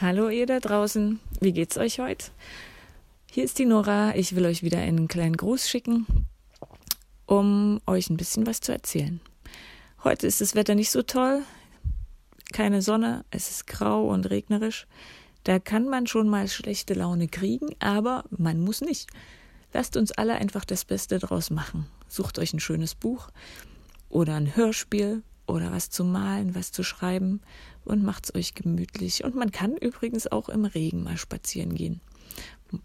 Hallo ihr da draußen, wie geht's euch heute? Hier ist die Nora, ich will euch wieder einen kleinen Gruß schicken, um euch ein bisschen was zu erzählen. Heute ist das Wetter nicht so toll, keine Sonne, es ist grau und regnerisch. Da kann man schon mal schlechte Laune kriegen, aber man muss nicht. Lasst uns alle einfach das Beste draus machen. Sucht euch ein schönes Buch oder ein Hörspiel oder was zu malen, was zu schreiben und macht's euch gemütlich. Und man kann übrigens auch im Regen mal spazieren gehen.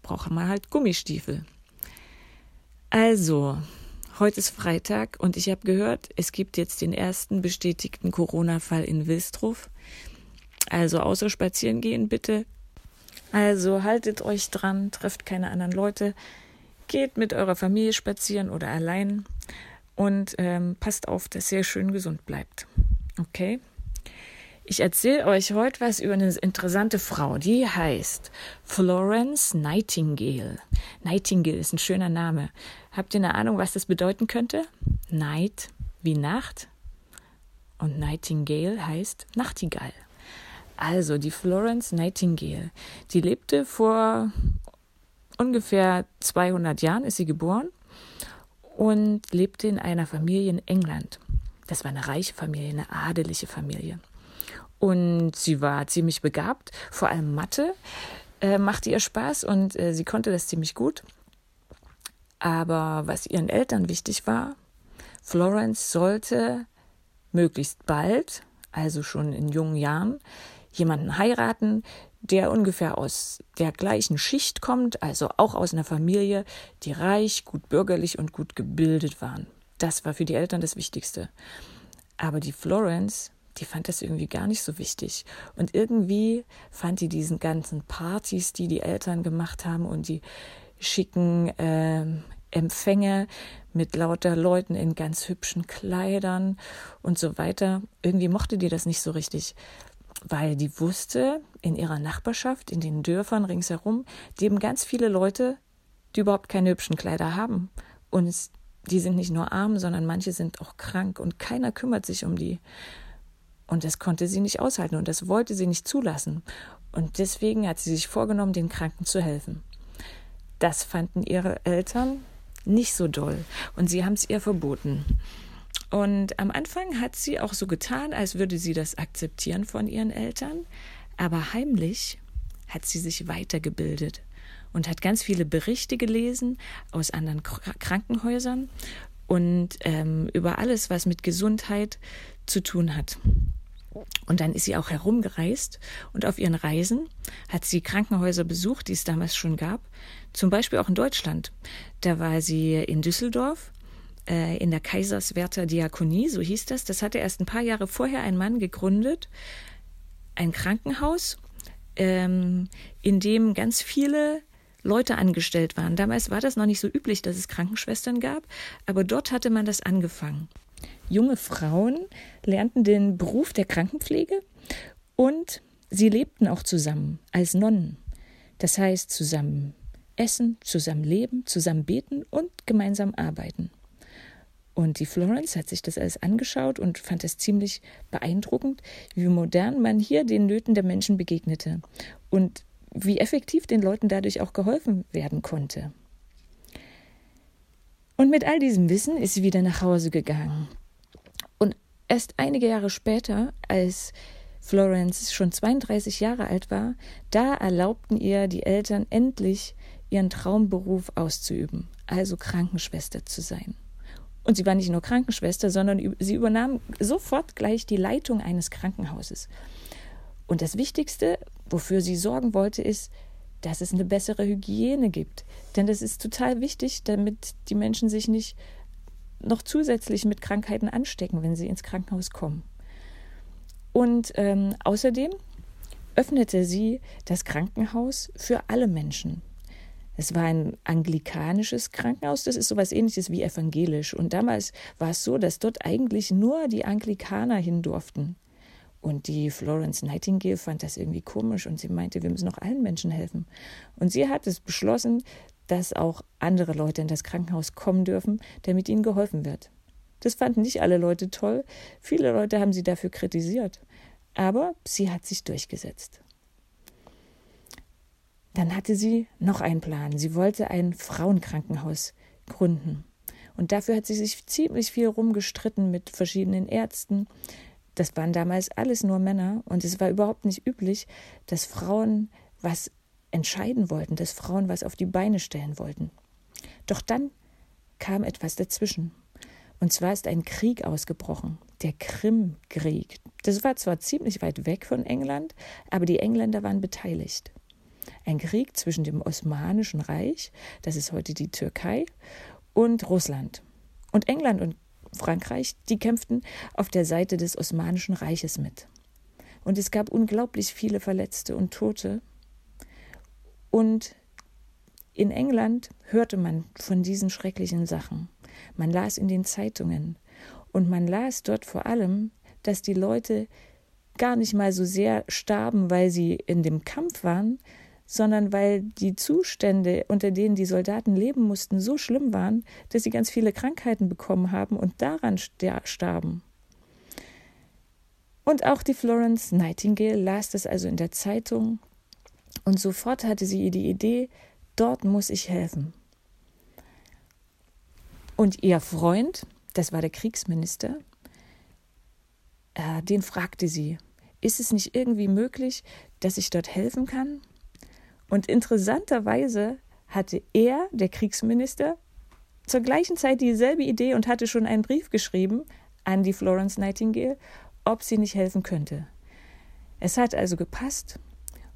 Braucht man halt Gummistiefel. Also, heute ist Freitag und ich habe gehört, es gibt jetzt den ersten bestätigten Corona-Fall in Wilsdruff. Also außer spazieren gehen bitte. Also haltet euch dran, trefft keine anderen Leute, geht mit eurer Familie spazieren oder allein und ähm, passt auf, dass ihr schön gesund bleibt. Okay? Ich erzähle euch heute was über eine interessante Frau, die heißt Florence Nightingale. Nightingale ist ein schöner Name. Habt ihr eine Ahnung, was das bedeuten könnte? Night wie Nacht und Nightingale heißt Nachtigall. Also die Florence Nightingale, die lebte vor ungefähr 200 Jahren, ist sie geboren und lebte in einer Familie in England. Das war eine reiche Familie, eine adelige Familie. Und sie war ziemlich begabt, vor allem Mathe äh, machte ihr Spaß und äh, sie konnte das ziemlich gut. Aber was ihren Eltern wichtig war, Florence sollte möglichst bald, also schon in jungen Jahren, jemanden heiraten, der ungefähr aus der gleichen Schicht kommt, also auch aus einer Familie, die reich, gut bürgerlich und gut gebildet waren. Das war für die Eltern das Wichtigste. Aber die Florence, die fand das irgendwie gar nicht so wichtig. Und irgendwie fand die diesen ganzen Partys, die die Eltern gemacht haben und die schicken äh, Empfänge mit lauter Leuten in ganz hübschen Kleidern und so weiter. Irgendwie mochte die das nicht so richtig weil die wusste, in ihrer Nachbarschaft, in den Dörfern ringsherum, leben ganz viele Leute, die überhaupt keine hübschen Kleider haben. Und die sind nicht nur arm, sondern manche sind auch krank und keiner kümmert sich um die. Und das konnte sie nicht aushalten und das wollte sie nicht zulassen. Und deswegen hat sie sich vorgenommen, den Kranken zu helfen. Das fanden ihre Eltern nicht so doll und sie haben es ihr verboten. Und am Anfang hat sie auch so getan, als würde sie das akzeptieren von ihren Eltern, aber heimlich hat sie sich weitergebildet und hat ganz viele Berichte gelesen aus anderen Krankenhäusern und ähm, über alles, was mit Gesundheit zu tun hat. Und dann ist sie auch herumgereist und auf ihren Reisen hat sie Krankenhäuser besucht, die es damals schon gab, zum Beispiel auch in Deutschland. Da war sie in Düsseldorf äh, in der Kaiserswerther Diakonie, so hieß das. Das hatte erst ein paar Jahre vorher ein Mann gegründet, ein Krankenhaus, ähm, in dem ganz viele Leute angestellt waren. Damals war das noch nicht so üblich, dass es Krankenschwestern gab, aber dort hatte man das angefangen. Junge Frauen lernten den Beruf der Krankenpflege und sie lebten auch zusammen als Nonnen. Das heißt, zusammen essen, zusammen leben, zusammen beten und gemeinsam arbeiten. Und die Florence hat sich das alles angeschaut und fand es ziemlich beeindruckend, wie modern man hier den Nöten der Menschen begegnete und wie effektiv den Leuten dadurch auch geholfen werden konnte. Und mit all diesem Wissen ist sie wieder nach Hause gegangen. Und erst einige Jahre später, als Florence schon 32 Jahre alt war, da erlaubten ihr die Eltern endlich ihren Traumberuf auszuüben, also Krankenschwester zu sein. Und sie war nicht nur Krankenschwester, sondern sie übernahm sofort gleich die Leitung eines Krankenhauses. Und das Wichtigste, wofür sie sorgen wollte, ist, dass es eine bessere Hygiene gibt. Denn das ist total wichtig, damit die Menschen sich nicht noch zusätzlich mit Krankheiten anstecken, wenn sie ins Krankenhaus kommen. Und ähm, außerdem öffnete sie das Krankenhaus für alle Menschen. Es war ein anglikanisches Krankenhaus, das ist sowas ähnliches wie evangelisch. Und damals war es so, dass dort eigentlich nur die Anglikaner hin durften. Und die Florence Nightingale fand das irgendwie komisch und sie meinte, wir müssen auch allen Menschen helfen. Und sie hat es beschlossen, dass auch andere Leute in das Krankenhaus kommen dürfen, damit ihnen geholfen wird. Das fanden nicht alle Leute toll. Viele Leute haben sie dafür kritisiert. Aber sie hat sich durchgesetzt. Dann hatte sie noch einen Plan. Sie wollte ein Frauenkrankenhaus gründen. Und dafür hat sie sich ziemlich viel rumgestritten mit verschiedenen Ärzten. Das waren damals alles nur Männer und es war überhaupt nicht üblich, dass Frauen was entscheiden wollten, dass Frauen was auf die Beine stellen wollten. Doch dann kam etwas dazwischen. Und zwar ist ein Krieg ausgebrochen, der Krimkrieg. Das war zwar ziemlich weit weg von England, aber die Engländer waren beteiligt. Ein Krieg zwischen dem Osmanischen Reich, das ist heute die Türkei, und Russland. Und England und Frankreich, die kämpften auf der Seite des Osmanischen Reiches mit. Und es gab unglaublich viele Verletzte und Tote. Und in England hörte man von diesen schrecklichen Sachen. Man las in den Zeitungen. Und man las dort vor allem, dass die Leute gar nicht mal so sehr starben, weil sie in dem Kampf waren, sondern weil die Zustände, unter denen die Soldaten leben mussten, so schlimm waren, dass sie ganz viele Krankheiten bekommen haben und daran starben. Und auch die Florence Nightingale las das also in der Zeitung und sofort hatte sie die Idee, dort muss ich helfen. Und ihr Freund, das war der Kriegsminister, äh, den fragte sie, ist es nicht irgendwie möglich, dass ich dort helfen kann? Und interessanterweise hatte er, der Kriegsminister, zur gleichen Zeit dieselbe Idee und hatte schon einen Brief geschrieben an die Florence Nightingale, ob sie nicht helfen könnte. Es hat also gepasst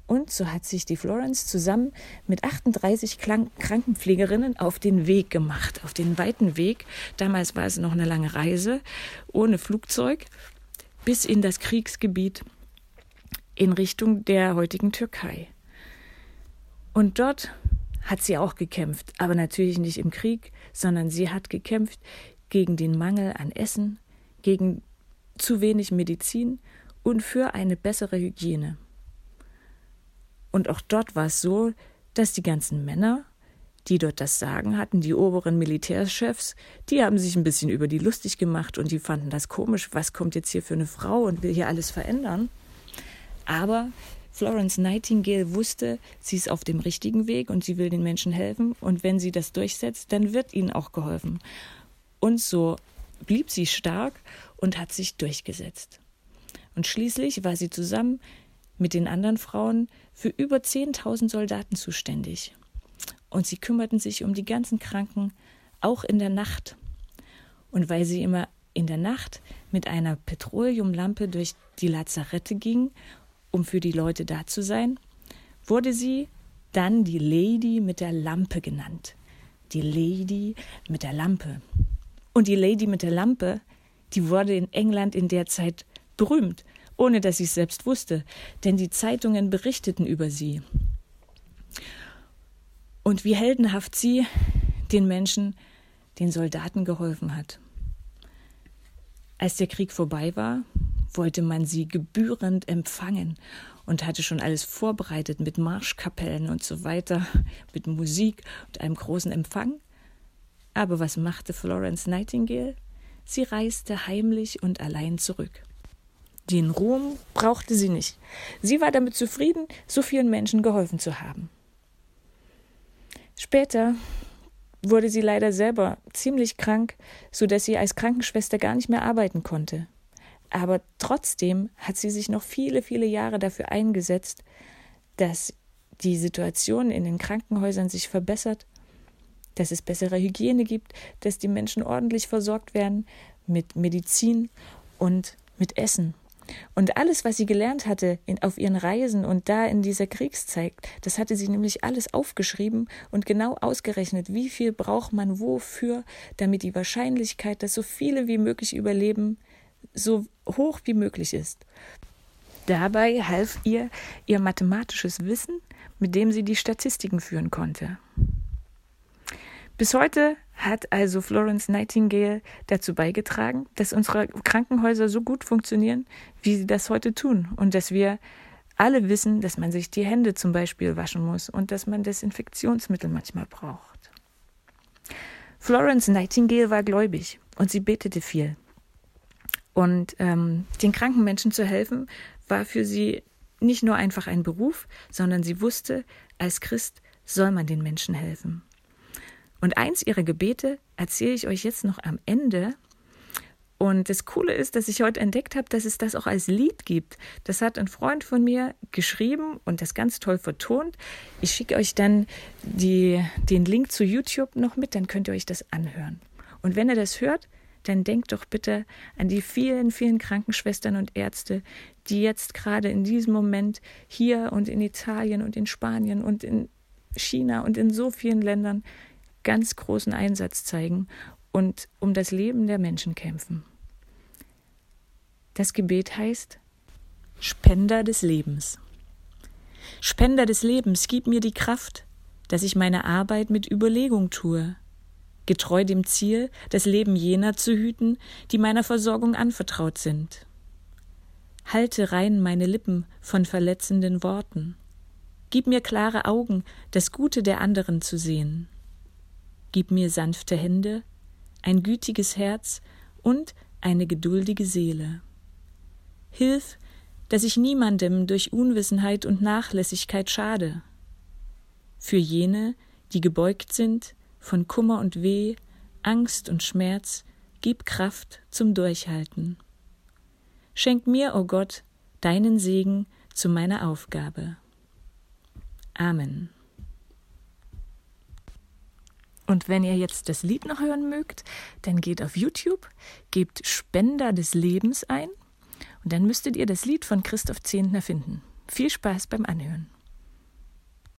und so hat sich die Florence zusammen mit 38 Krankenpflegerinnen auf den Weg gemacht, auf den weiten Weg. Damals war es noch eine lange Reise ohne Flugzeug bis in das Kriegsgebiet in Richtung der heutigen Türkei. Und dort hat sie auch gekämpft, aber natürlich nicht im Krieg, sondern sie hat gekämpft gegen den Mangel an Essen, gegen zu wenig Medizin und für eine bessere Hygiene. Und auch dort war es so, dass die ganzen Männer, die dort das Sagen hatten, die oberen Militärchefs, die haben sich ein bisschen über die lustig gemacht und die fanden das komisch, was kommt jetzt hier für eine Frau und will hier alles verändern. Aber Florence Nightingale wusste, sie ist auf dem richtigen Weg und sie will den Menschen helfen. Und wenn sie das durchsetzt, dann wird ihnen auch geholfen. Und so blieb sie stark und hat sich durchgesetzt. Und schließlich war sie zusammen mit den anderen Frauen für über 10.000 Soldaten zuständig. Und sie kümmerten sich um die ganzen Kranken, auch in der Nacht. Und weil sie immer in der Nacht mit einer Petroleumlampe durch die Lazarette ging um für die Leute da zu sein, wurde sie dann die Lady mit der Lampe genannt. Die Lady mit der Lampe. Und die Lady mit der Lampe, die wurde in England in der Zeit berühmt, ohne dass sie es selbst wusste, denn die Zeitungen berichteten über sie. Und wie heldenhaft sie den Menschen, den Soldaten geholfen hat. Als der Krieg vorbei war, wollte man sie gebührend empfangen und hatte schon alles vorbereitet mit Marschkapellen und so weiter, mit Musik und einem großen Empfang. Aber was machte Florence Nightingale? Sie reiste heimlich und allein zurück. Den Ruhm brauchte sie nicht. Sie war damit zufrieden, so vielen Menschen geholfen zu haben. Später wurde sie leider selber ziemlich krank, so dass sie als Krankenschwester gar nicht mehr arbeiten konnte. Aber trotzdem hat sie sich noch viele, viele Jahre dafür eingesetzt, dass die Situation in den Krankenhäusern sich verbessert, dass es bessere Hygiene gibt, dass die Menschen ordentlich versorgt werden mit Medizin und mit Essen. Und alles, was sie gelernt hatte in, auf ihren Reisen und da in dieser Kriegszeit, das hatte sie nämlich alles aufgeschrieben und genau ausgerechnet, wie viel braucht man wofür, damit die Wahrscheinlichkeit, dass so viele wie möglich überleben, so hoch wie möglich ist. Dabei half ihr ihr mathematisches Wissen, mit dem sie die Statistiken führen konnte. Bis heute hat also Florence Nightingale dazu beigetragen, dass unsere Krankenhäuser so gut funktionieren, wie sie das heute tun und dass wir alle wissen, dass man sich die Hände zum Beispiel waschen muss und dass man Desinfektionsmittel manchmal braucht. Florence Nightingale war gläubig und sie betete viel. Und ähm, den kranken Menschen zu helfen, war für sie nicht nur einfach ein Beruf, sondern sie wusste, als Christ soll man den Menschen helfen. Und eins ihrer Gebete erzähle ich euch jetzt noch am Ende. Und das Coole ist, dass ich heute entdeckt habe, dass es das auch als Lied gibt. Das hat ein Freund von mir geschrieben und das ganz toll vertont. Ich schicke euch dann die, den Link zu YouTube noch mit, dann könnt ihr euch das anhören. Und wenn ihr das hört, dann denkt doch bitte an die vielen, vielen Krankenschwestern und Ärzte, die jetzt gerade in diesem Moment hier und in Italien und in Spanien und in China und in so vielen Ländern ganz großen Einsatz zeigen und um das Leben der Menschen kämpfen. Das Gebet heißt Spender des Lebens. Spender des Lebens, gib mir die Kraft, dass ich meine Arbeit mit Überlegung tue, getreu dem Ziel, das Leben jener zu hüten, die meiner Versorgung anvertraut sind. Halte rein meine Lippen von verletzenden Worten. Gib mir klare Augen, das Gute der anderen zu sehen. Gib mir sanfte Hände, ein gütiges Herz und eine geduldige Seele. Hilf, dass ich niemandem durch Unwissenheit und Nachlässigkeit schade. Für jene, die gebeugt sind von Kummer und Weh, Angst und Schmerz, gib Kraft zum Durchhalten. Schenk mir, o oh Gott, deinen Segen zu meiner Aufgabe. Amen. Und wenn ihr jetzt das Lied noch hören mögt, dann geht auf YouTube, gebt Spender des Lebens ein und dann müsstet ihr das Lied von Christoph Zehntner finden. Viel Spaß beim Anhören.